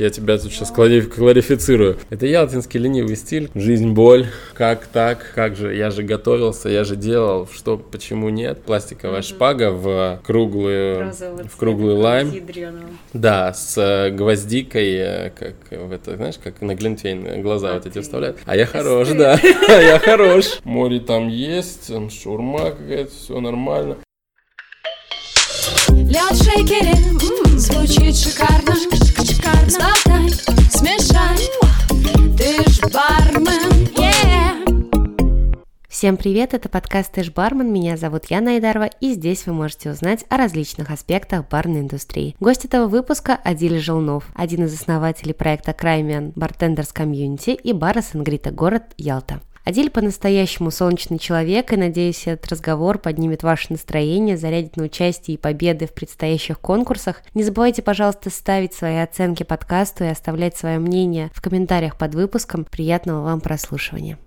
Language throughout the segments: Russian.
Я тебя тут сейчас кларифицирую. Это ялтинский ленивый стиль. Жизнь, боль. Как так? Как же? Я же готовился, я же делал. Что, почему нет? Пластиковая угу. шпага в круглую, в круглый лайм. Ядреного. Да, с э, гвоздикой, э, как в это, знаешь, как на Глинтвейн глаза а вот эти вставляют. А я хорош, да. А я хорош. Море там есть, шурма какая-то, все нормально. Лед в шейкере, звучит шикарно, Сболтай, смешай, ты ж бармен. Всем привет, это подкаст «Ты ж бармен», меня зовут Яна Айдарова, и здесь вы можете узнать о различных аспектах барной индустрии. Гость этого выпуска – Адиль Желнов, один из основателей проекта «Crimean Bartenders Community» и бара «Сангрита Город Ялта». Адиль по-настоящему солнечный человек, и надеюсь, этот разговор поднимет ваше настроение, зарядит на участие и победы в предстоящих конкурсах. Не забывайте, пожалуйста, ставить свои оценки подкасту и оставлять свое мнение в комментариях под выпуском. Приятного вам прослушивания.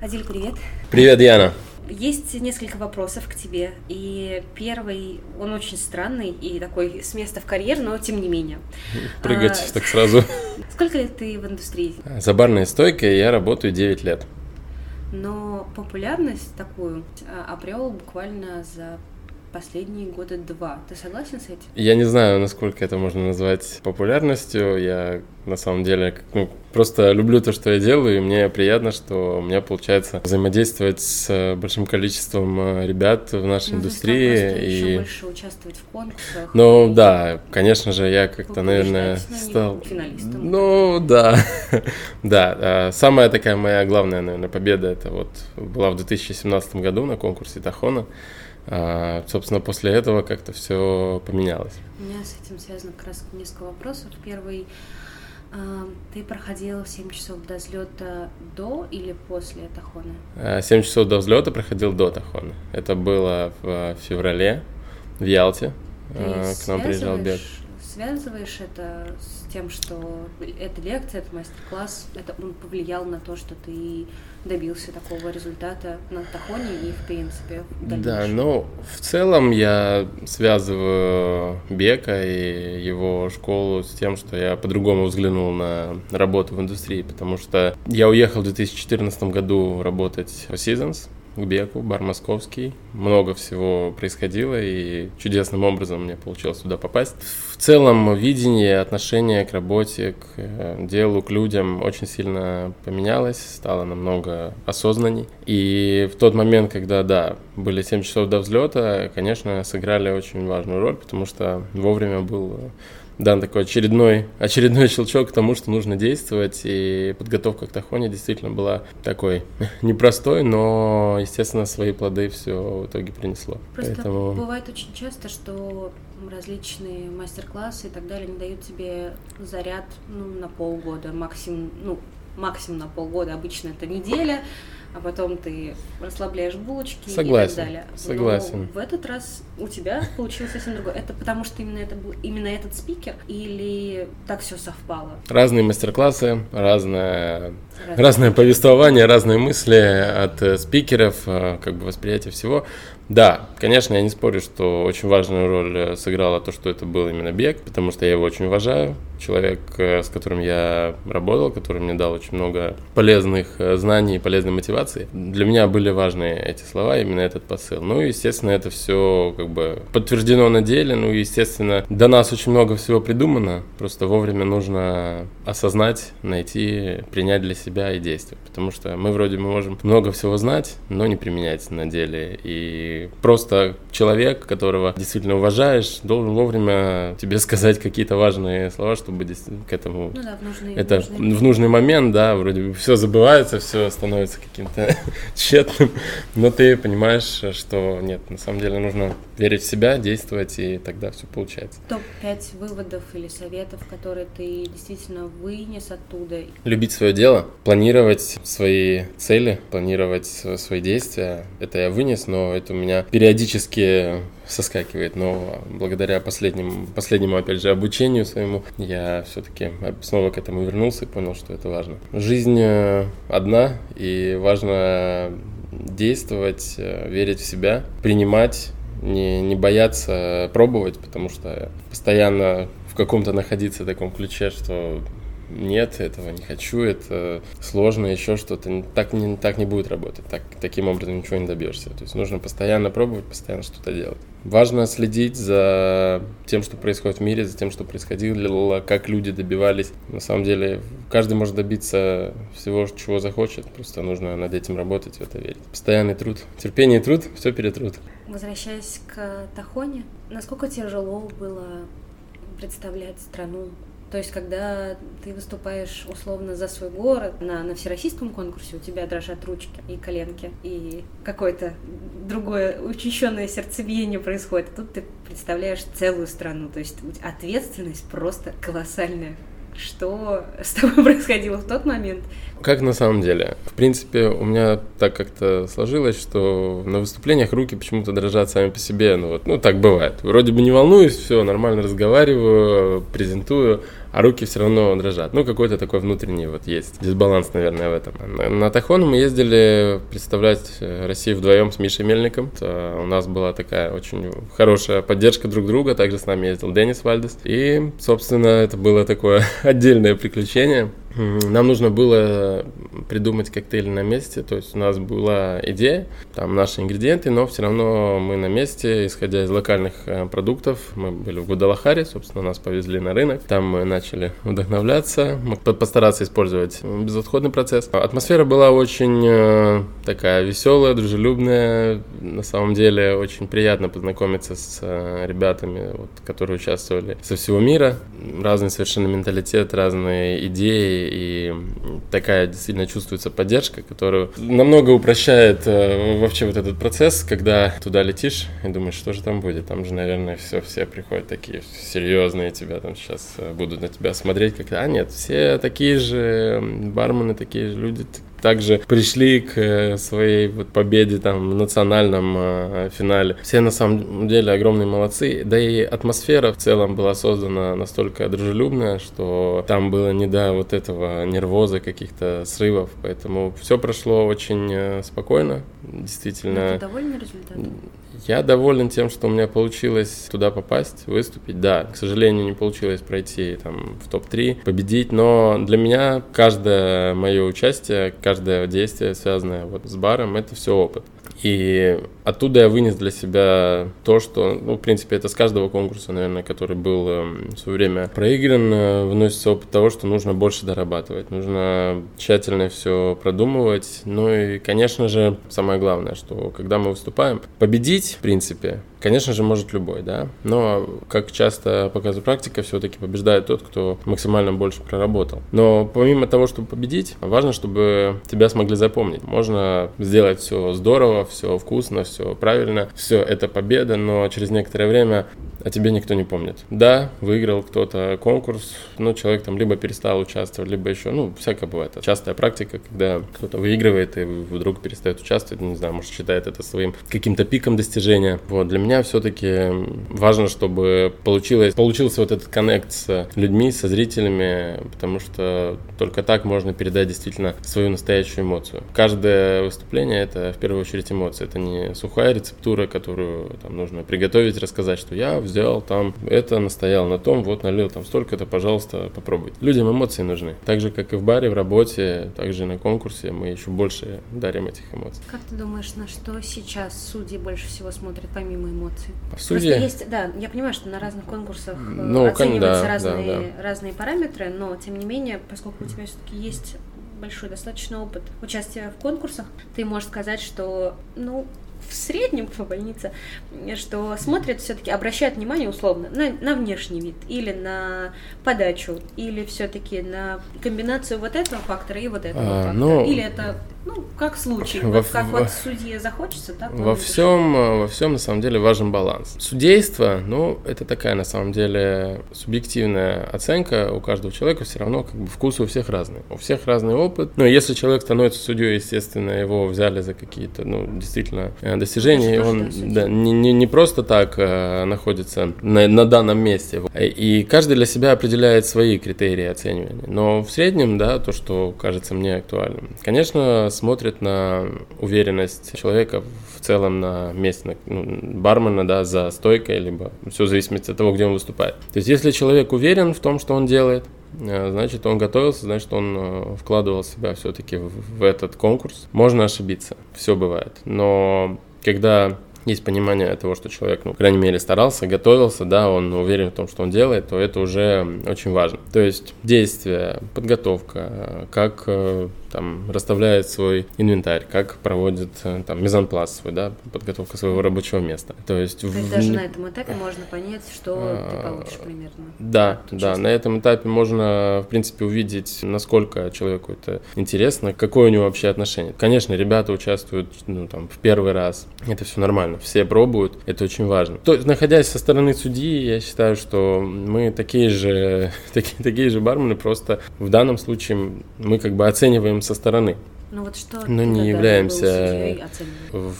Адиль, привет. Привет, Яна. Есть несколько вопросов к тебе. И первый, он очень странный и такой с места в карьер, но тем не менее. Прыгать а, так сразу. Сколько лет ты в индустрии? За барной стойкой я работаю 9 лет но популярность такую а, обрел буквально за последние года два. Ты согласен с этим? Я не знаю, насколько это можно назвать популярностью. Я на самом деле ну, просто люблю то, что я делаю, и мне приятно, что у меня получается взаимодействовать с большим количеством э, ребят в нашей ну, индустрии. и еще больше участвовать в конкурсах. Ну да, конечно же, я как-то, наверное, стал... Финалистом. Ну да, да. А самая такая моя главная, наверное, победа, это вот была в 2017 году на конкурсе Тахона. А, собственно, после этого как-то все поменялось. У меня с этим связано как раз несколько вопросов. Первый, а, ты проходил 7 часов до взлета до или после Тахона? 7 часов до взлета проходил до Тахона. Это было в феврале в Ялте. Ты к нам приезжал бег. Связываешь это с тем, что эта лекция, это мастер-класс, это он повлиял на то, что ты добился такого результата на Тахоне и, в принципе, в Да, ну, в целом я связываю Бека и его школу с тем, что я по-другому взглянул на работу в индустрии, потому что я уехал в 2014 году работать в Seasons, к Беку, бар московский. Много всего происходило, и чудесным образом мне получилось туда попасть. В целом, видение, отношение к работе, к э, делу, к людям очень сильно поменялось, стало намного осознанней. И в тот момент, когда, да, были 7 часов до взлета, конечно, сыграли очень важную роль, потому что вовремя был дан такой очередной, очередной щелчок к тому, что нужно действовать, и подготовка к Тахоне действительно была такой непростой, но, естественно, свои плоды все в итоге принесло. Просто Поэтому... бывает очень часто, что различные мастер-классы и так далее не дают тебе заряд ну, на полгода, максимум, ну, максимум на полгода, обычно это неделя, а потом ты расслабляешь булочки согласен, и так далее. Согласен. Но в этот раз у тебя получилось совсем другое. Это потому что именно это был именно этот спикер или так все совпало? Разные мастер-классы, разное, разное, разное повествование, разные мысли от э, спикеров, э, как бы восприятие всего. Да, конечно, я не спорю, что очень важную роль э, сыграло то, что это был именно бег, потому что я его очень уважаю. Человек, э, с которым я работал, который мне дал очень много полезных э, знаний и полезной мотивации. Для меня были важны эти слова, именно этот посыл. Ну, естественно, это все как бы подтверждено на деле. Ну, естественно, до нас очень много всего придумано. Просто вовремя нужно осознать, найти, принять для себя и действовать. Потому что мы вроде мы можем много всего знать, но не применять на деле. И просто человек, которого действительно уважаешь, должен вовремя тебе сказать какие-то важные слова, чтобы к этому... Ну да, в нужный, это в нужный, в нужный момент, да, вроде бы все забывается, все становится каким-то тщетным, но ты понимаешь, что нет, на самом деле нужно верить в себя, действовать, и тогда все получается. Топ-5 выводов или советов, которые ты действительно вынес оттуда? Любить свое дело, планировать свои цели, планировать свои действия. Это я вынес, но это у меня периодически соскакивает, но благодаря последним, последнему, опять же, обучению своему, я все-таки снова к этому вернулся и понял, что это важно. Жизнь э, одна, и важно действовать, э, верить в себя, принимать не, не бояться пробовать, потому что постоянно в каком-то находиться таком ключе, что нет, этого не хочу, это сложно, еще что-то. Так не, так не будет работать, так, таким образом ничего не добьешься. То есть нужно постоянно пробовать, постоянно что-то делать. Важно следить за тем, что происходит в мире, за тем, что происходило, как люди добивались. На самом деле, каждый может добиться всего, чего захочет, просто нужно над этим работать, в это верить. Постоянный труд, терпение и труд, все перетрут. Возвращаясь к Тахоне, насколько тяжело было представлять страну то есть, когда ты выступаешь условно за свой город на, на всероссийском конкурсе, у тебя дрожат ручки и коленки, и какое-то другое учащенное сердцебиение происходит. Тут ты представляешь целую страну. То есть ответственность просто колоссальная что с тобой происходило в тот момент? Как на самом деле? В принципе, у меня так как-то сложилось, что на выступлениях руки почему-то дрожат сами по себе. Ну, вот, ну так бывает. Вроде бы не волнуюсь, все, нормально разговариваю, презентую, а руки все равно дрожат. Ну, какой-то такой внутренний вот есть дисбаланс, наверное, в этом. На, Тахон мы ездили представлять э, Россию вдвоем с Мишей Мельником. Это у нас была такая очень хорошая поддержка друг друга. Также с нами ездил Денис Вальдес. И, собственно, это было такое отдельное приключение. Нам нужно было придумать коктейль на месте, то есть у нас была идея, там наши ингредиенты, но все равно мы на месте, исходя из локальных э, продуктов, мы были в Гудалахаре, собственно, нас повезли на рынок, там мы начали вдохновляться, постараться использовать безотходный процесс. Атмосфера была очень э, такая веселая, дружелюбная, на самом деле очень приятно познакомиться с э, ребятами, вот, которые участвовали со всего мира, разный совершенно менталитет, разные идеи, и такая действительно чувствуется поддержка, которую намного упрощает э, вообще вот этот процесс, когда туда летишь и думаешь, что же там будет. Там же, наверное, все, все приходят такие серьезные, тебя там сейчас э, будут на тебя смотреть, как а нет, все такие же бармены, такие же люди, также пришли к э, своей вот победе там в национальном э, финале. Все на самом деле огромные молодцы, да и атмосфера в целом была создана настолько дружелюбная, что там было не до вот этого нервоза, каких-то срывов, поэтому все прошло очень э, спокойно, действительно. Ты довольны результатом? Я доволен тем, что у меня получилось туда попасть, выступить. Да, к сожалению, не получилось пройти там в топ-3, победить, но для меня каждое мое участие, каждое действие, связанное вот с баром, это все опыт. И оттуда я вынес для себя то, что, ну, в принципе, это с каждого конкурса, наверное, который был эм, в свое время проигран, э, выносится опыт того, что нужно больше дорабатывать, нужно тщательно все продумывать. Ну и, конечно же, самое главное, что когда мы выступаем, победить, в принципе, Конечно же, может любой, да. Но, как часто показывает практика, все-таки побеждает тот, кто максимально больше проработал. Но помимо того, чтобы победить, важно, чтобы тебя смогли запомнить. Можно сделать все здорово, все вкусно, все правильно, все это победа, но через некоторое время о тебе никто не помнит. Да, выиграл кто-то конкурс, но человек там либо перестал участвовать, либо еще, ну, всякое бывает. Частая практика, когда кто-то выигрывает и вдруг перестает участвовать, не знаю, может считает это своим каким-то пиком достижения. Вот, для меня все-таки важно, чтобы получилось, получился вот этот коннект с людьми, со зрителями, потому что только так можно передать действительно свою настоящую эмоцию. Каждое выступление это в первую очередь эмоция, это не сухая рецептура, которую там нужно приготовить, рассказать, что я взял там это, настоял на том, вот налил там столько-то, пожалуйста, попробуйте. Людям эмоции нужны. Так же, как и в баре, в работе, также на конкурсе мы еще больше дарим этих эмоций. Как ты думаешь, на что сейчас судьи больше всего смотрят, помимо эмоций? Судьи? есть, да, я понимаю, что на разных конкурсах э, ну, оцениваются да, разные, да, да. разные параметры, но тем не менее, поскольку у тебя все-таки есть большой достаточно опыт участия в конкурсах, ты можешь сказать, что, ну, в среднем по больнице, что смотрят все-таки, обращают внимание условно на, на внешний вид или на подачу, или все-таки на комбинацию вот этого фактора и вот этого а, фактора. Ну, или это ну, как случай. Во, вот как во, вот судье захочется, так во всем, во всем на самом деле важен баланс. Судейство, ну, это такая на самом деле субъективная оценка у каждого человека, все равно как бы вкусы у всех разные. У всех разный опыт. Но если человек становится судьей, естественно, его взяли за какие-то, ну, действительно э, достижения, и он да, не, не, не просто так а, находится на, на данном месте. И каждый для себя определяет свои критерии оценивания. Но в среднем, да, то, что кажется мне актуальным. Конечно, смотрят на уверенность человека в целом на месте ну, бармена, да, за стойкой, либо все в зависимости от того, где он выступает. То есть, если человек уверен в том, что он делает, э, значит, он готовился, значит, он э, вкладывал себя все-таки в этот конкурс. Можно ошибиться, все бывает. Но когда есть понимание того, что человек, ну, по крайней мере, старался, готовился, да, он уверен в том, что он делает, то это уже очень важно. То есть действие, подготовка, как э, там расставляет свой инвентарь, как проводит э, там мизанпласт свой, да, подготовка своего рабочего места. То есть, То в... даже на этом этапе можно понять, что а... ты получишь примерно. Да, да, на этом этапе можно, в принципе, увидеть, насколько человеку это интересно, какое у него вообще отношение. Конечно, ребята участвуют, ну, там, в первый раз, это все нормально, все пробуют, это очень важно. То есть, находясь со стороны судьи, я считаю, что мы такие же, такие, такие же бармены, просто в данном случае мы как бы оцениваем со стороны. Ну вот что Но не являемся...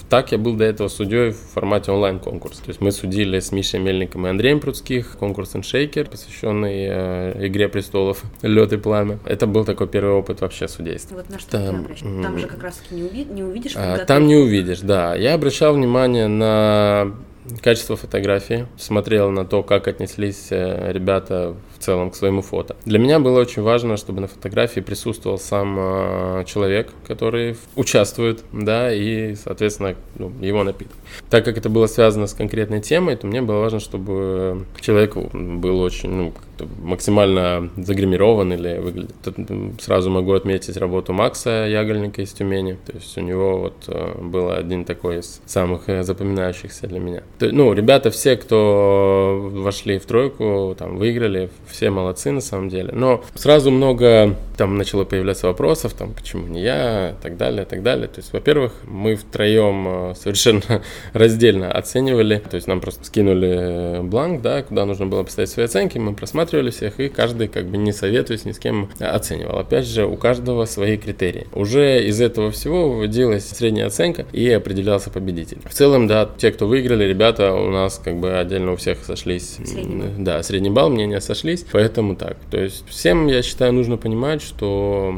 Так я был до этого судьей в формате онлайн-конкурс. То есть мы судили с Мишей Мельником и Андреем Прудских конкурс Шейкер, посвященный э, Игре престолов Лед и пламя. Это был такой первый опыт вообще судейства. Вот на что там, ты Там же как раз таки не, уви... не увидишь а, Там не увидишь, да. Я обращал внимание на качество фотографии, смотрел на то, как отнеслись э, ребята целом к своему фото. Для меня было очень важно, чтобы на фотографии присутствовал сам э, человек, который участвует, да, и, соответственно, ну, его напиток. Так как это было связано с конкретной темой, то мне было важно, чтобы человек был очень, ну, максимально загримирован или выглядит. Тут сразу могу отметить работу Макса Ягольника из Тюмени. То есть у него вот э, был один такой из самых э, запоминающихся для меня. Ну, ребята все, кто вошли в тройку, там, выиграли, все молодцы на самом деле. Но сразу много там начало появляться вопросов, там, почему не я, и так далее, и так далее. То есть, во-первых, мы втроем э, совершенно раздельно оценивали. То есть нам просто скинули бланк, да, куда нужно было поставить свои оценки, мы просматривали всех, и каждый, как бы не советуясь ни с кем, оценивал. Опять же, у каждого свои критерии. Уже из этого всего выводилась средняя оценка и определялся победитель. В целом, да, те, кто выиграли, ребята у нас как бы отдельно у всех сошлись. Средний. Да, средний балл, мнения сошлись, поэтому так. То есть всем, я считаю, нужно понимать, что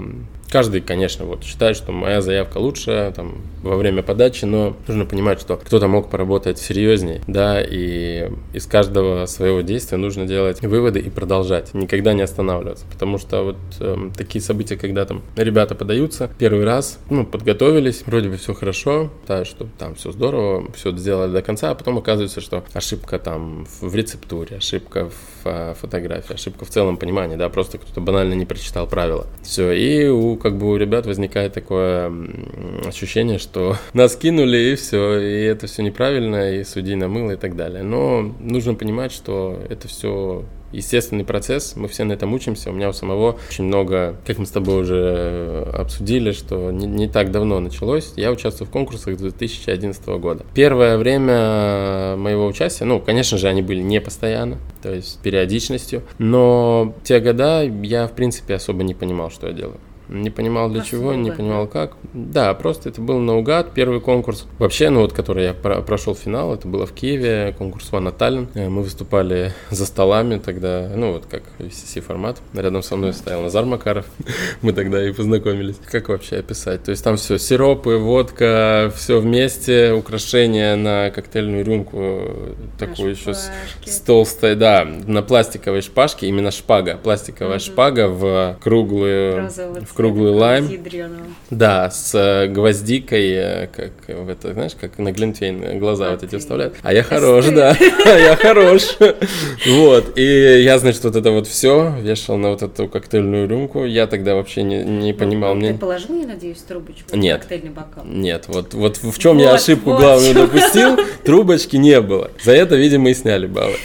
Каждый, конечно, вот считает, что моя заявка лучше там, во время подачи, но нужно понимать, что кто-то мог поработать серьезнее, да, и из каждого своего действия нужно делать выводы и продолжать, никогда не останавливаться, потому что вот э, такие события, когда там ребята подаются первый раз, ну, подготовились, вроде бы все хорошо, да, что там все здорово, все сделали до конца, а потом оказывается, что ошибка там в рецептуре, ошибка в э, фотографии, ошибка в целом понимании, да, просто кто-то банально не прочитал правила. Все, и у как бы у ребят возникает такое ощущение, что нас кинули и все, и это все неправильно, и судьи намыло и так далее. Но нужно понимать, что это все естественный процесс, мы все на этом учимся. У меня у самого очень много, как мы с тобой уже обсудили, что не, не так давно началось. Я участвую в конкурсах с 2011 года. Первое время моего участия, ну, конечно же, они были не постоянно, то есть периодичностью, но те года я, в принципе, особо не понимал, что я делаю. Не понимал для просто чего, не понимал как. Да, просто это был наугад. Первый конкурс, вообще, ну вот, который я про прошел финал, это было в Киеве, конкурс Ванна Таллин. Э, мы выступали за столами тогда, ну вот как VCC формат. Рядом со мной стоял Назар Макаров. Мы тогда и познакомились. Как вообще описать? То есть там все, сиропы, водка, все вместе, украшения на коктейльную рюмку, такую еще с, с толстой, да, на пластиковой шпажке, именно шпага, пластиковая угу. шпага в круглую, в круглый лайм. Да, с э, гвоздикой, э, как в это, знаешь, как на Глинтвейн глаза а вот эти вставляют. А я хорош, да, я хорош. Вот, и я, значит, вот это вот все вешал на вот эту коктейльную рюмку. Я тогда вообще не, не ну, понимал. Ты положил, я надеюсь, трубочку? Нет. Коктейльный бокал? Нет, вот, вот в чем я ошибку главную допустил, трубочки не было. За это, видимо, и сняли баллы.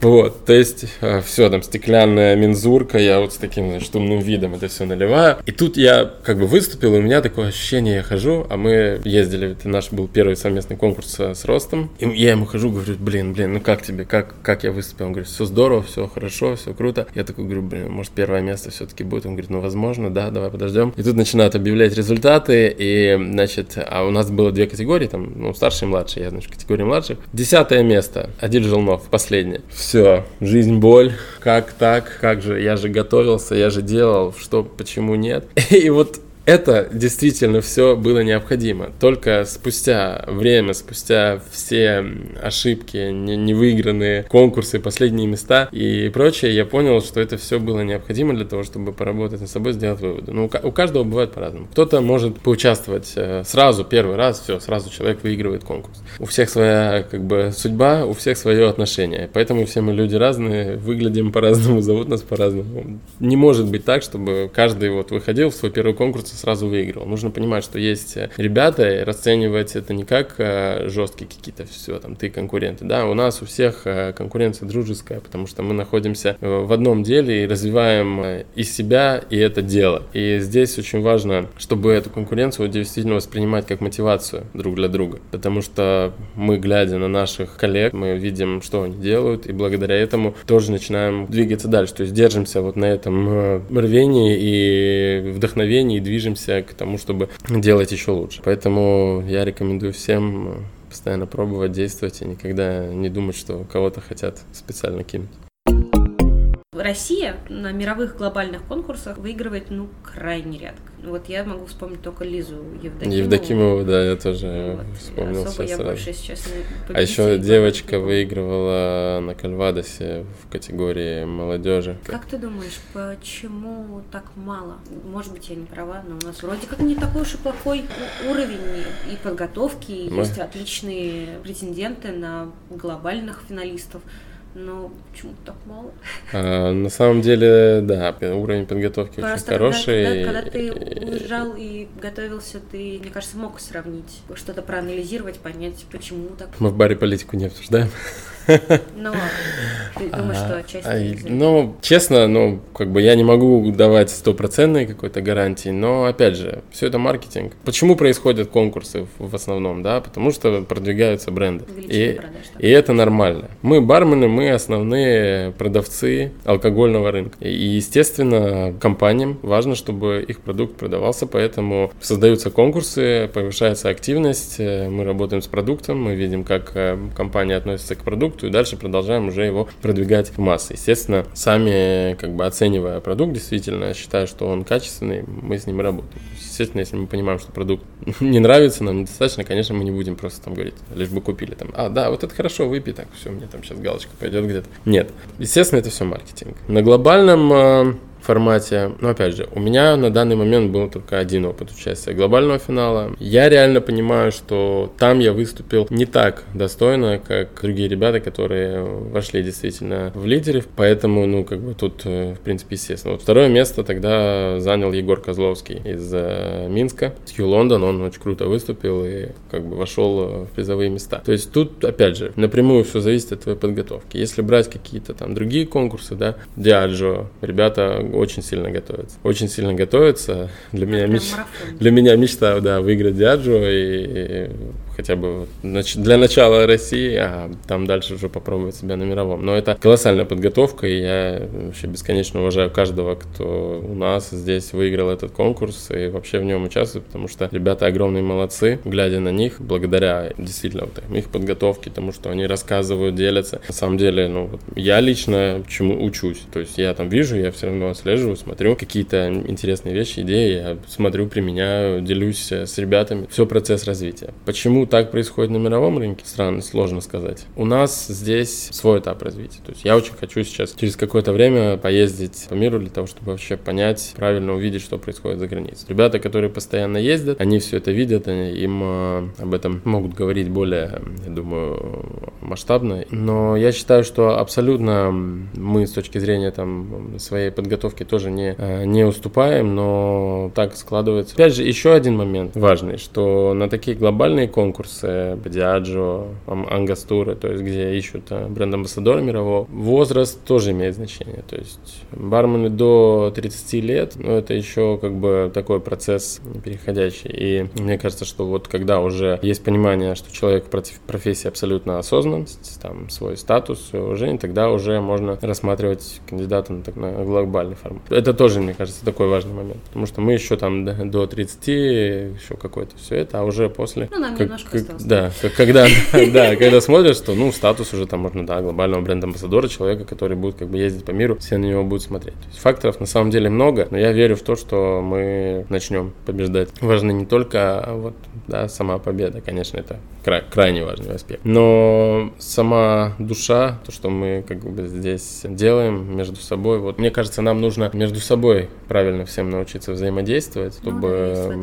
Вот, то есть э, все, там стеклянная мензурка, я вот с таким, значит, умным видом это все наливаю. И тут я как бы выступил, и у меня такое ощущение, я хожу, а мы ездили, это наш был первый совместный конкурс с Ростом. И я ему хожу, говорю, блин, блин, ну как тебе, как, как я выступил? Он говорит, все здорово, все хорошо, все круто. Я такой говорю, блин, может первое место все-таки будет? Он говорит, ну возможно, да, давай подождем. И тут начинают объявлять результаты, и, значит, а у нас было две категории, там, ну, старший и младший, я, значит, категория младших. Десятое место, Адиль Желнов, последнее все, жизнь боль, как так, как же, я же готовился, я же делал, что, почему нет. И вот это действительно все было необходимо. Только спустя время, спустя все ошибки, невыигранные конкурсы, последние места и прочее, я понял, что это все было необходимо для того, чтобы поработать над собой, сделать выводы. Ну, у каждого бывает по-разному. Кто-то может поучаствовать э, сразу, первый раз, все, сразу человек выигрывает конкурс. У всех своя как бы судьба, у всех свое отношение. Поэтому все мы люди разные, выглядим по-разному, зовут нас по-разному. Не может быть так, чтобы каждый вот выходил в свой первый конкурс сразу выиграл. Нужно понимать, что есть э, ребята, и расценивать это не как э, жесткие какие-то все, там, ты конкуренты. Да, у нас у всех конкуренция дружеская, потому что мы находимся в одном деле и развиваем и себя, и это дело. И здесь очень важно, чтобы эту конкуренцию действительно воспринимать как мотивацию друг для друга. Потому что мы, глядя на наших коллег, мы видим, что они делают, и благодаря этому тоже начинаем двигаться дальше. То есть держимся вот на этом э, рвении и вдохновении, и движемся к тому, чтобы делать еще лучше. Поэтому я рекомендую всем э, постоянно пробовать, действовать и никогда не думать, что кого-то хотят специально кинуть. Россия на мировых глобальных конкурсах выигрывает, ну, крайне редко. Вот я могу вспомнить только Лизу Евдокимову. Евдокимову, да, я тоже вот. вспомнил Особо сейчас я сразу. больше сейчас А еще девочка выигрывала на Кальвадосе в категории молодежи. Как ты думаешь, почему так мало? Может быть, я не права, но у нас вроде как не такой уж и плохой уровень и подготовки, Мы... есть отличные претенденты на глобальных финалистов но почему так мало? А, на самом деле, да, уровень подготовки Просто очень хороший. Когда, когда, когда ты уезжал и готовился, ты, мне кажется, мог сравнить, что-то проанализировать, понять, почему так. Мы в баре политику не обсуждаем. Ну, ты думаешь, что часть а, Ну, честно, ну, как бы я не могу давать стопроцентной какой-то гарантии, но, опять же, все это маркетинг. Почему происходят конкурсы в основном, да? Потому что продвигаются бренды. И, продаж, и это нормально. Мы бармены, мы основные продавцы алкогольного рынка. И, естественно, компаниям важно, чтобы их продукт продавался, поэтому создаются конкурсы, повышается активность, э, мы работаем с продуктом, мы видим, как э, компания относится к продукту, продукту и дальше продолжаем уже его продвигать в массы. Естественно, сами как бы оценивая продукт, действительно, считаю, что он качественный, мы с ним работаем. Естественно, если мы понимаем, что продукт не нравится, нам недостаточно, конечно, мы не будем просто там говорить, лишь бы купили там, а, да, вот это хорошо, выпей, так, все, мне там сейчас галочка пойдет где-то. Нет, естественно, это все маркетинг. На глобальном а, формате. Но опять же, у меня на данный момент был только один опыт участия глобального финала. Я реально понимаю, что там я выступил не так достойно, как другие ребята, которые вошли действительно в лидеры. Поэтому, ну, как бы тут, э, в принципе, естественно. Вот второе место тогда занял Егор Козловский из э, Минска. Хью Лондон, он очень круто выступил и как бы вошел э, в призовые места. То есть тут, опять же, напрямую все зависит от твоей подготовки. Если брать какие-то там другие конкурсы, да, Диаджо, ребята очень сильно готовится. Очень сильно готовится. Для, меня, меч... для меня мечта, да, выиграть Диаджо и хотя бы для начала России, а там дальше уже попробовать себя на мировом. Но это колоссальная подготовка, и я вообще бесконечно уважаю каждого, кто у нас здесь выиграл этот конкурс и вообще в нем участвует, потому что ребята огромные молодцы, глядя на них, благодаря действительно вот их подготовке, тому, что они рассказывают, делятся. На самом деле, ну, я лично чему учусь, то есть я там вижу, я все равно отслеживаю, смотрю какие-то интересные вещи, идеи, я смотрю, применяю, делюсь с ребятами. Все процесс развития. Почему так происходит на мировом рынке, странно, сложно сказать. У нас здесь свой этап развития. То есть я очень хочу сейчас через какое-то время поездить по миру для того, чтобы вообще понять, правильно увидеть, что происходит за границей. Ребята, которые постоянно ездят, они все это видят, они, им э, об этом могут говорить более, я думаю, масштабно. Но я считаю, что абсолютно мы с точки зрения там своей подготовки тоже не, э, не уступаем, но так складывается. Опять же, еще один момент важный, что на такие глобальные конкурсы конкурсы Diageo, Ангастуры, то есть где ищут э, бренд-амбассадора мирового. Возраст тоже имеет значение, то есть бармены до 30 лет, но это еще как бы такой процесс переходящий. И мне кажется, что вот когда уже есть понимание, что человек в профессии абсолютно осознан, там, свой статус, свое уважение, тогда уже можно рассматривать кандидата на, так, на глобальный формат. Это тоже, мне кажется, такой важный момент, потому что мы еще там до, до 30, еще какой-то все это, а уже после... Ну, нам как, немножко как, осталось. Да, когда, да, когда смотришь, что, ну, статус уже там можно, да, глобального бренда-амбассадора, человека, который будет как бы ездить по миру, все на него будут смотреть. То есть факторов на самом деле много, но я верю в то, что мы начнем побеждать. Важно не только вот, да, сама победа, конечно, это край, крайне важный аспект, но сама душа, то, что мы как бы здесь делаем между собой, вот мне кажется, нам нужно между собой правильно всем научиться взаимодействовать, ну чтобы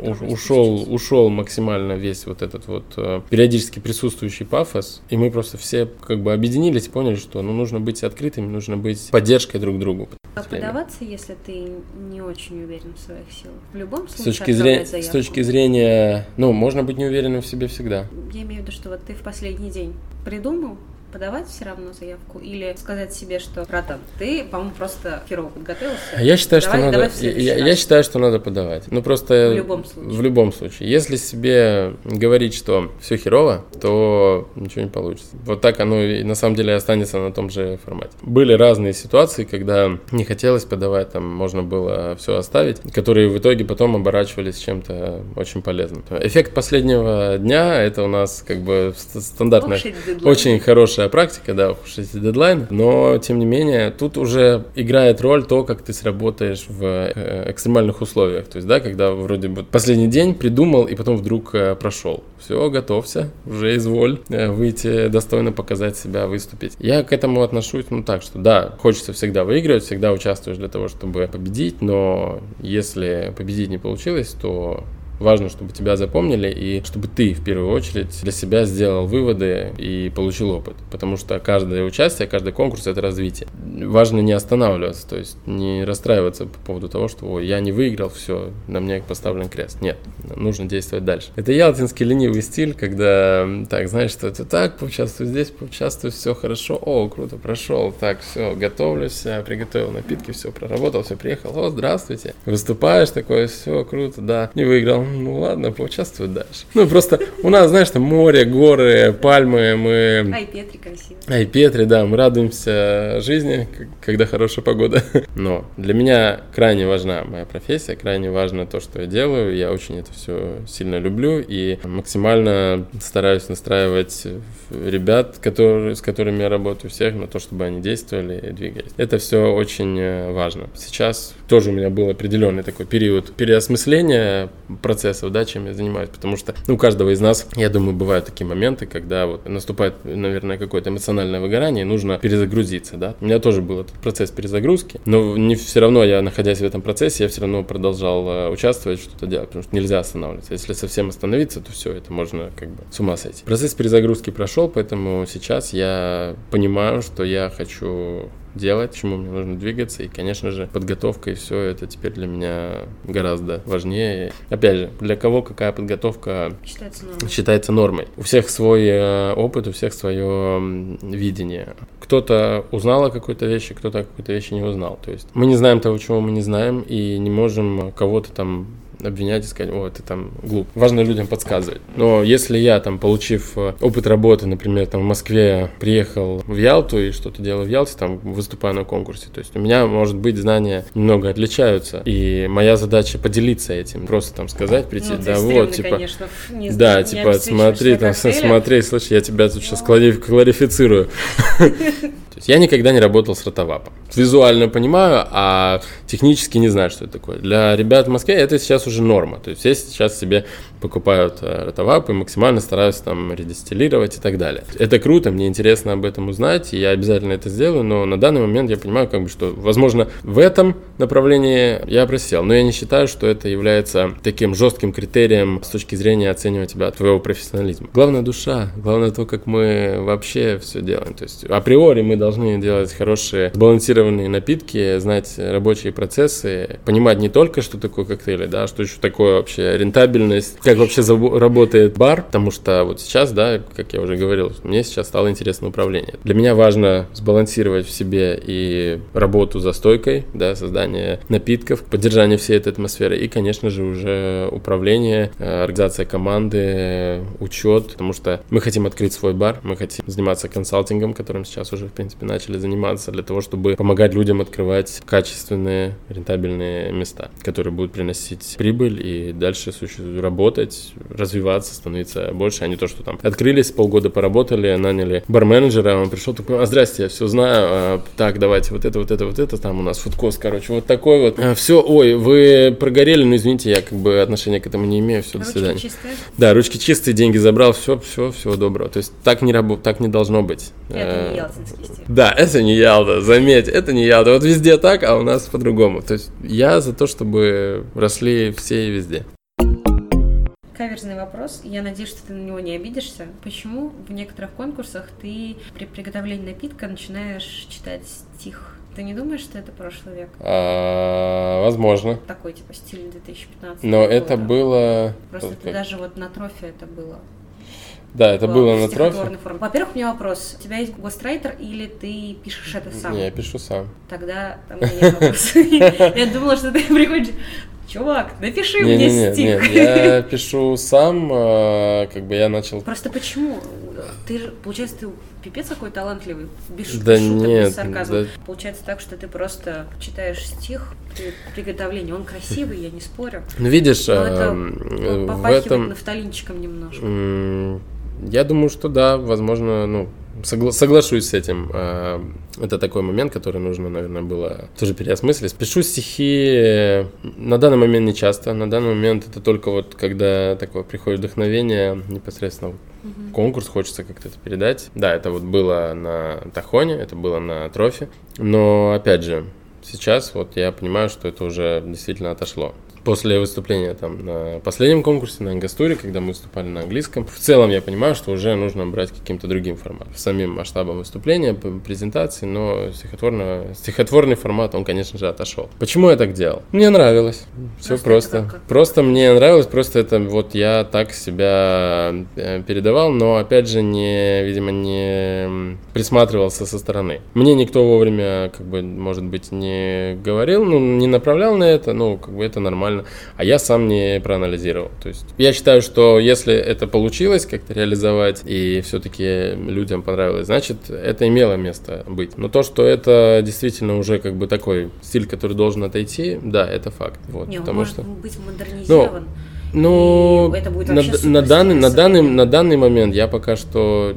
ну, ушел, ушел максимально весь вот этот вот э, периодически присутствующий пафос, и мы просто все как бы объединились, поняли, что ну, нужно быть открытыми, нужно быть поддержкой друг другу. А подаваться, если ты не очень уверен в своих силах? В любом случае, с точки, зрения, с точки зрения, ну, можно быть неуверенным в себе всегда. Я имею в виду, что вот ты в последний день придумал, подавать все равно заявку или сказать себе, что, братан, ты, по-моему, просто херово подготовился. Я считаю, давай, что давай надо. Я, я считаю, что надо подавать. Ну просто в любом случае. В любом случае. Если себе говорить, что все херово, то ничего не получится. Вот так оно и на самом деле останется на том же формате. Были разные ситуации, когда не хотелось подавать, там можно было все оставить, которые в итоге потом оборачивались чем-то очень полезным. Эффект последнего дня это у нас как бы стандартная, очень хорошая хорошая практика, да, уж эти дедлайны, но, тем не менее, тут уже играет роль то, как ты сработаешь в э, экстремальных условиях. То есть, да, когда вроде бы последний день придумал и потом вдруг э, прошел. Все, готовься, уже изволь э, выйти, достойно показать себя, выступить. Я к этому отношусь, ну, так, что да, хочется всегда выигрывать, всегда участвуешь для того, чтобы победить, но если победить не получилось, то Важно, чтобы тебя запомнили и чтобы ты в первую очередь для себя сделал выводы и получил опыт. Потому что каждое участие, каждый конкурс это развитие. Важно не останавливаться, то есть не расстраиваться по поводу того, что Ой, я не выиграл, все, на мне поставлен крест. Нет, нужно действовать дальше. Это ялтинский ленивый стиль, когда так, знаешь, что это так, поучаствую здесь, поучаствую, все хорошо, о, круто, прошел, так, все, готовлюсь, приготовил напитки, все, проработал, все, приехал, о, здравствуйте. Выступаешь, такое, все, круто, да, не выиграл, ну ладно, поучаствую дальше. Ну, просто у нас, знаешь, там море, горы, пальмы, мы... Ай, Петри красиво. Ай, Петри, да, мы радуемся жизни, когда хорошая погода. Но для меня крайне важна моя профессия, крайне важно то, что я делаю. Я очень это все сильно люблю и максимально стараюсь настраивать ребят, которые, с которыми я работаю, всех на то, чтобы они действовали и двигались. Это все очень важно. Сейчас тоже у меня был определенный такой период переосмысления процессов, да, чем я занимаюсь, потому что ну, у каждого из нас, я думаю, бывают такие моменты, когда вот наступает, наверное, какое-то эмоциональное выгорание, и нужно перезагрузиться, да. У меня тоже был этот процесс перезагрузки, но не все равно я, находясь в этом процессе, я все равно продолжал э, участвовать, что-то делать, потому что нельзя останавливаться. Если совсем остановиться, то все, это можно как бы с ума сойти. Процесс перезагрузки прошел, поэтому сейчас я понимаю, что я хочу делать, чему мне нужно двигаться. И, конечно же, подготовка и все это теперь для меня гораздо важнее. Опять же, для кого какая подготовка считается нормой. Считается нормой. У всех свой э, опыт, у всех свое видение. Кто-то узнал о какой-то вещи, кто-то о какой-то вещи не узнал. То есть мы не знаем того, чего мы не знаем, и не можем кого-то там обвинять и сказать, о, ты там глуп. Важно людям подсказывать. Но если я там, получив э, опыт работы, например, там в Москве приехал в Ялту и что-то делаю в Ялте, там выступаю на конкурсе, то есть у меня, может быть, знания немного отличаются, и моя задача поделиться этим, просто там сказать, прийти, ну, да, вот, типа, конечно, не, да, не типа, смотри, там, смотри, слушай, я тебя тут сейчас кларифицирую. я никогда не работал с ротовапом. Визуально понимаю, а технически не знаю, что это такое. Для ребят в Москве это сейчас уже норма. То есть все сейчас себе покупают э, ротовапы, максимально стараются там редистиллировать и так далее. Это круто, мне интересно об этом узнать, и я обязательно это сделаю, но на данный момент я понимаю, как бы, что, возможно, в этом направлении я просел, но я не считаю, что это является таким жестким критерием с точки зрения оценивания тебя, твоего профессионализма. Главное душа, главное то, как мы вообще все делаем. То есть априори мы должны должны делать хорошие сбалансированные напитки, знать рабочие процессы, понимать не только, что такое коктейли, да, что еще такое вообще рентабельность, как вообще работает бар, потому что вот сейчас, да, как я уже говорил, мне сейчас стало интересно управление. Для меня важно сбалансировать в себе и работу за стойкой, да, создание напитков, поддержание всей этой атмосферы и, конечно же, уже управление, э, организация команды, учет, потому что мы хотим открыть свой бар, мы хотим заниматься консалтингом, которым сейчас уже, в принципе, начали заниматься для того, чтобы помогать людям открывать качественные, рентабельные места, которые будут приносить прибыль и дальше работать, развиваться, становиться больше, а не то, что там открылись, полгода поработали, наняли барменеджера, он пришел такой, а, здрасте, я все знаю, а, так, давайте вот это, вот это, вот это, там у нас фудкост, короче, вот такой вот. А, все, ой, вы прогорели, ну извините, я как бы отношения к этому не имею, все, ручки до свидания. Чистые? Да, ручки чистые, деньги забрал, все, все, всего доброго. То есть так не, раб... так не должно быть. Это не ялтинский стиль. Да, это не Ялта, заметь, это не Ялта. Вот везде так, а у нас по-другому. То есть я за то, чтобы росли все и везде. Каверзный вопрос. Я надеюсь, что ты на него не обидишься. Почему в некоторых конкурсах ты при приготовлении напитка начинаешь читать стих? Ты не думаешь, что это прошлый век? А, возможно. Такой типа стиль 2015 Но это было... Просто это даже вот на трофе это было. Да, это было на трофе. Во-первых, у меня вопрос. У тебя есть гострайтер или ты пишешь это сам? Не, я пишу сам. Тогда там нет вопроса. Я думала, что ты приходишь чувак, напиши не, мне не, стих. Нет, я пишу сам, а, как бы я начал... Просто почему? Ты же, получается, ты пипец какой талантливый, без да шуток, нет, без сарказма. Да. Получается так, что ты просто читаешь стих при приготовлении, он красивый, я не спорю. Ну, видишь, Но это в этом... нафталинчиком немножко. Я думаю, что да, возможно, ну, Согла- соглашусь с этим. А, это такой момент, который нужно, наверное, было тоже переосмыслить. Пишу стихи на данный момент не часто. На данный момент это только вот когда такое приходит вдохновение, непосредственно угу. конкурс, хочется как-то это передать. Да, это вот было на Тахоне, это было на Трофе. Но, опять же, сейчас вот я понимаю, что это уже действительно отошло после выступления там на последнем конкурсе, на Ангастуре, когда мы выступали на английском, в целом я понимаю, что уже нужно брать каким-то другим форматом. Самим масштабом выступления, презентации, но стихотворный, стихотворный формат, он, конечно же, отошел. Почему я так делал? Мне нравилось. Все просто. Просто, просто мне нравилось, просто это вот я так себя э, передавал, но опять же не, видимо, не присматривался со стороны. Мне никто вовремя, как бы, может быть, не говорил, ну, не направлял на это, ну, как бы это нормально нормально, а я сам не проанализировал. То есть я считаю, что если это получилось как-то реализовать и все-таки людям понравилось, значит, это имело место быть. Но то, что это действительно уже как бы такой стиль, который должен отойти, да, это факт. Вот, не, потому может что... быть модернизирован. Ну, ну, это будет на, на, данный, на, данный, на данный момент я пока что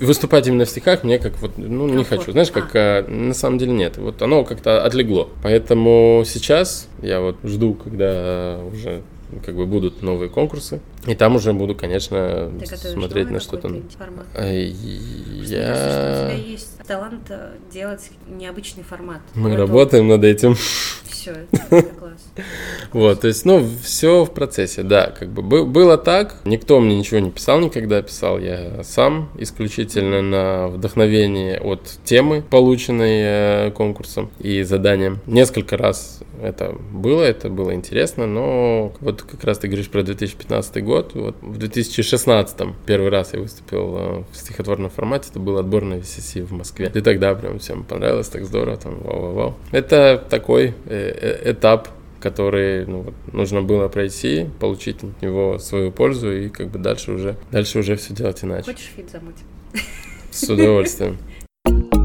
выступать именно в стихах мне как вот, ну, не хочу. Знаешь, как а. на самом деле нет. Вот оно как-то отлегло. Поэтому сейчас я вот жду, когда уже как бы будут новые конкурсы. И там уже буду, конечно, смотреть на что-то. А, я... Кажется, у тебя есть талант э, делать необычный формат. Мы работаем над этим. Все, класс. Вот, то есть, ну, все в процессе, да, как бы было так. Никто мне ничего не писал никогда, писал я сам исключительно на вдохновение от темы, полученной э, конкурсом и заданием. Несколько раз это было, это было интересно, но вот как раз ты говоришь про 2015 год, вот в 2016 первый раз я выступил э, в стихотворном формате, это был отбор на VCC в Москве. И тогда прям всем понравилось, так здорово, там, вау-вау-вау. Это такой э, э, этап который ну, вот, нужно было пройти, получить от него свою пользу и как бы дальше уже, дальше уже все делать иначе. Хочешь фит замутить? С удовольствием.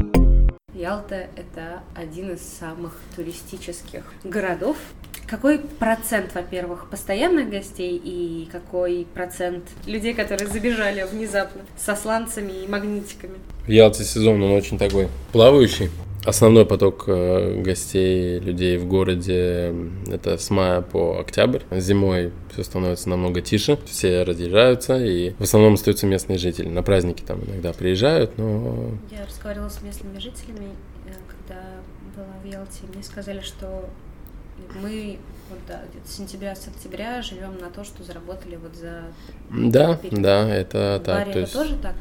Ялта – это один из самых туристических городов. Какой процент, во-первых, постоянных гостей и какой процент людей, которые забежали внезапно со сланцами и магнитиками? В Ялте сезон, он очень такой плавающий. Основной поток э, гостей, людей в городе это с мая по октябрь. Зимой все становится намного тише, все разъезжаются, и в основном остаются местные жители. На праздники там иногда приезжают, но... Я разговаривала с местными жителями, э, когда была в Ялте, мне сказали, что мы вот да, где-то с сентября, с октября живем на то, что заработали вот за... Да, период. да, это В так. баре то это есть тоже так?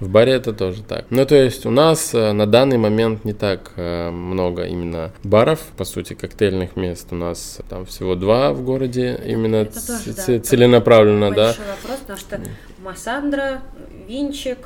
В баре это тоже так. Ну, то есть у нас э, на данный момент не так э, много именно баров, по сути, коктейльных мест. У нас там всего два в городе, именно Это тоже, ц- да, целенаправленно, да. Большой вопрос, потому что Массандра, Винчик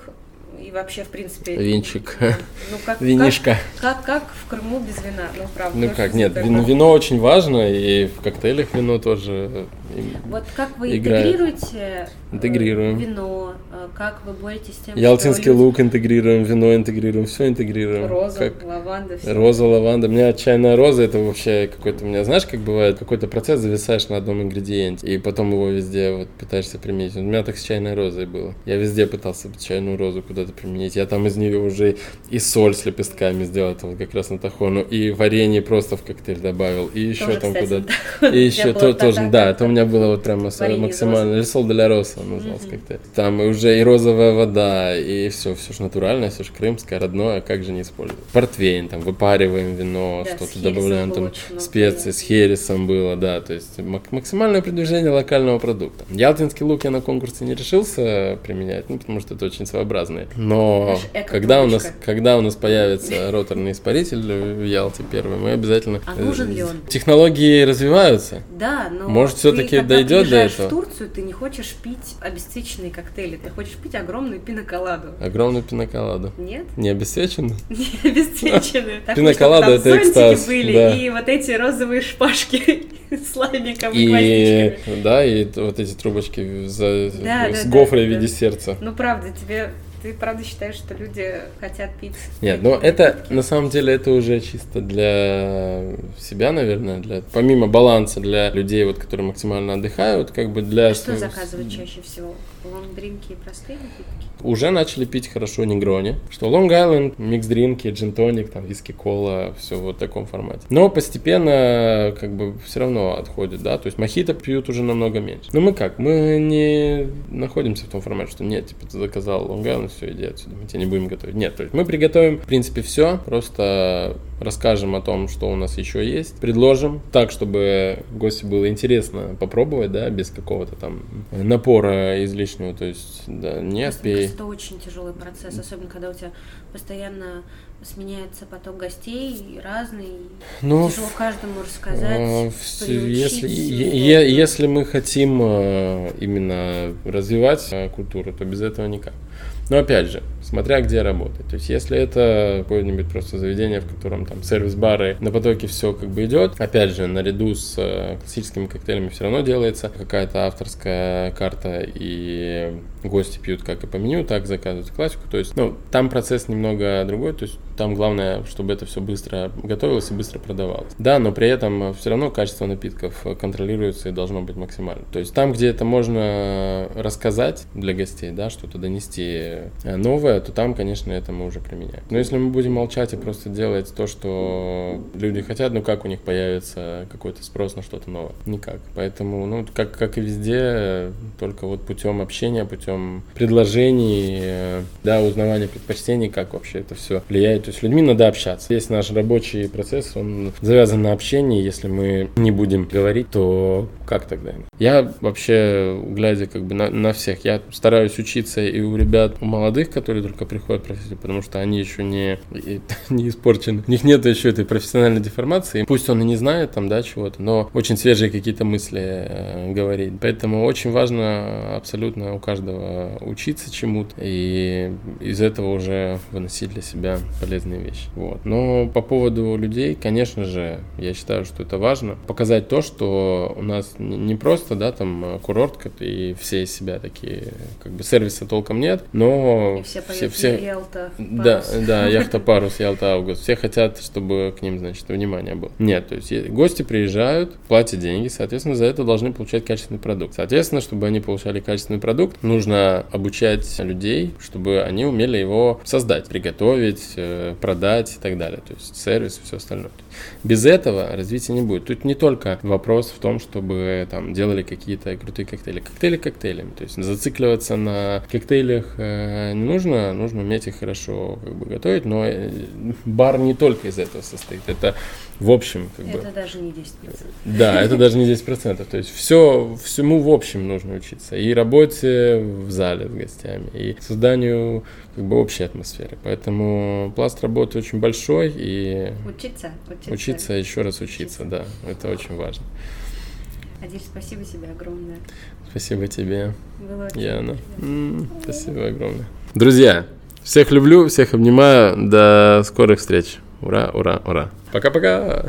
и вообще, в принципе... Винчик, Ну, как, винишка. Как, как, как в Крыму без вина? Ну, правда. Ну как, нет, вино, вино очень важно, и в коктейлях вино тоже. э, Вот как вы играет. интегрируете Интегрируем. вино, э, как вы боретесь с тем, Ялтинский что лук интегрируем, вино интегрируем, все интегрируем. роза, Как- лаванда, все. Роза, лаванда. У меня чайная роза, это вообще какой-то, у меня, знаешь, как бывает, какой-то процесс зависаешь на одном ингредиенте, и потом его везде вот пытаешься применить. У меня так с чайной розой было. Я везде пытался чайную розу куда-то применить. Я там из нее уже и соль с лепестками сделал, вот как раз на тахону, и варенье просто в коктейль добавил, и еще Тоже, там куда-то. да. И еще то, тоже, да, это у меня было вот из максимально. Рисол де ла Роса назывался коктейль. Там и уже и розовая вода, и все, все же натуральное, все же крымское, родное, как же не использовать. Портвейн, там выпариваем вино, Да, что-то добавляем, там специи, с хересом было, да, то есть мак- максимальное продвижение локального продукта. Ялтинский лук я на конкурсе не решился применять, ну, потому что это очень своеобразное. Но когда у нас, когда у нас появится роторный испаритель в Ялте первый, мы обязательно... А нужен ли э, он? Технологии развиваются. Да, но Может, когда дойдет до этого? в Турцию, ты не хочешь пить обесцвеченные коктейли, ты хочешь пить огромную пиноколаду. Огромную пиноколаду. Нет? Не обесцвеченную? Не обесцвеченные. Такое, Пиноколада это экстаз, были, и вот эти розовые шпажки с лаймиком и да, и вот эти трубочки с гофрой в виде сердца. Ну, правда, тебе... Ты правда считаешь, что люди хотят пить? Нет, ну такие это на самом деле это уже чисто для себя, наверное, для помимо баланса для людей, вот, которые максимально отдыхают, как бы для А Что заказывают чаще всего? Лонгдринки и простые напитки? уже начали пить хорошо негрони, что Long Island, микс-дринки, джин-тоник, там, виски-кола, все вот в таком формате. Но постепенно, как бы, все равно отходит, да, то есть мохито пьют уже намного меньше. Но мы как, мы не находимся в том формате, что нет, типа, ты заказал Long Island, все, иди отсюда, мы тебе не будем готовить. Нет, то есть мы приготовим, в принципе, все, просто расскажем о том, что у нас еще есть, предложим так, чтобы гостю было интересно попробовать, да, без какого-то там напора излишнего, то есть, да, нет, Просто, мне пей. кажется, это очень тяжелый процесс, особенно когда у тебя постоянно сменяется поток гостей разный. Ну, тяжело каждому рассказать. А, приучить, Если, е- если мы хотим э, именно развивать э, культуру, то без этого никак. Но опять же, смотря где работать. То есть, если это какое-нибудь просто заведение, в котором там сервис-бары на потоке все как бы идет, опять же, наряду с э, классическими коктейлями все равно делается какая-то авторская карта, и гости пьют как и по меню, так заказывают классику. То есть, ну, там процесс немного другой, то есть там главное, чтобы это все быстро готовилось и быстро продавалось. Да, но при этом все равно качество напитков контролируется и должно быть максимально. То есть там, где это можно рассказать для гостей, да, что-то донести новое, то там, конечно, это мы уже применяем. Но если мы будем молчать и просто делать то, что люди хотят, ну как у них появится какой-то спрос на что-то новое? Никак. Поэтому, ну, как, как и везде, только вот путем общения, путем предложений, э, да, узнавания предпочтений, как вообще это все влияет. То есть с людьми надо общаться. Весь наш рабочий процесс, он завязан на общении. Если мы не будем говорить, то как тогда? Я вообще, глядя как бы на, на всех, я стараюсь учиться и у ребят, у молодых, которые только приходят в профессию, потому что они еще не, не испорчены. У них нет еще этой профессиональной деформации. Пусть он и не знает там, да, чего-то, но очень свежие какие-то мысли э, говорить. Поэтому очень важно абсолютно у каждого учиться чему-то и из этого уже выносить для себя полезные вещи. Вот. Но по поводу людей, конечно же, я считаю, что это важно. Показать то, что у нас не просто, да, там курортка и все из себя такие, как бы сервиса толком нет, но И все все, все, Ялта, да, да, яхта парус, Ялта Август. Все хотят, чтобы к ним, значит, внимание было. Нет, то есть гости приезжают, платят деньги, соответственно, за это должны получать качественный продукт. Соответственно, чтобы они получали качественный продукт, нужно обучать людей, чтобы они умели его создать, приготовить, э, продать и так далее. То есть сервис и все остальное. Без этого развития не будет. Тут не только вопрос в том, чтобы там делали какие-то крутые коктейли. Коктейли коктейлями. То есть зацикливаться на коктейлях э, не нужно, нужно уметь их хорошо как бы, готовить, но э, бар не только из этого состоит. Это в общем, как это бы... Это даже не 10%. Да, это даже не 10%. То есть все, всему в общем нужно учиться. И работе в зале с гостями, и созданию как бы общей атмосферы. Поэтому пласт работы очень большой и... Учиться, учиться. Учиться, еще раз учиться, учиться. да. Это очень важно. Адиль, спасибо тебе огромное. Спасибо тебе, Было очень Яна. М-м, спасибо огромное. Друзья, всех люблю, всех обнимаю. До скорых встреч. Ура, ура, ура. Пока-пока.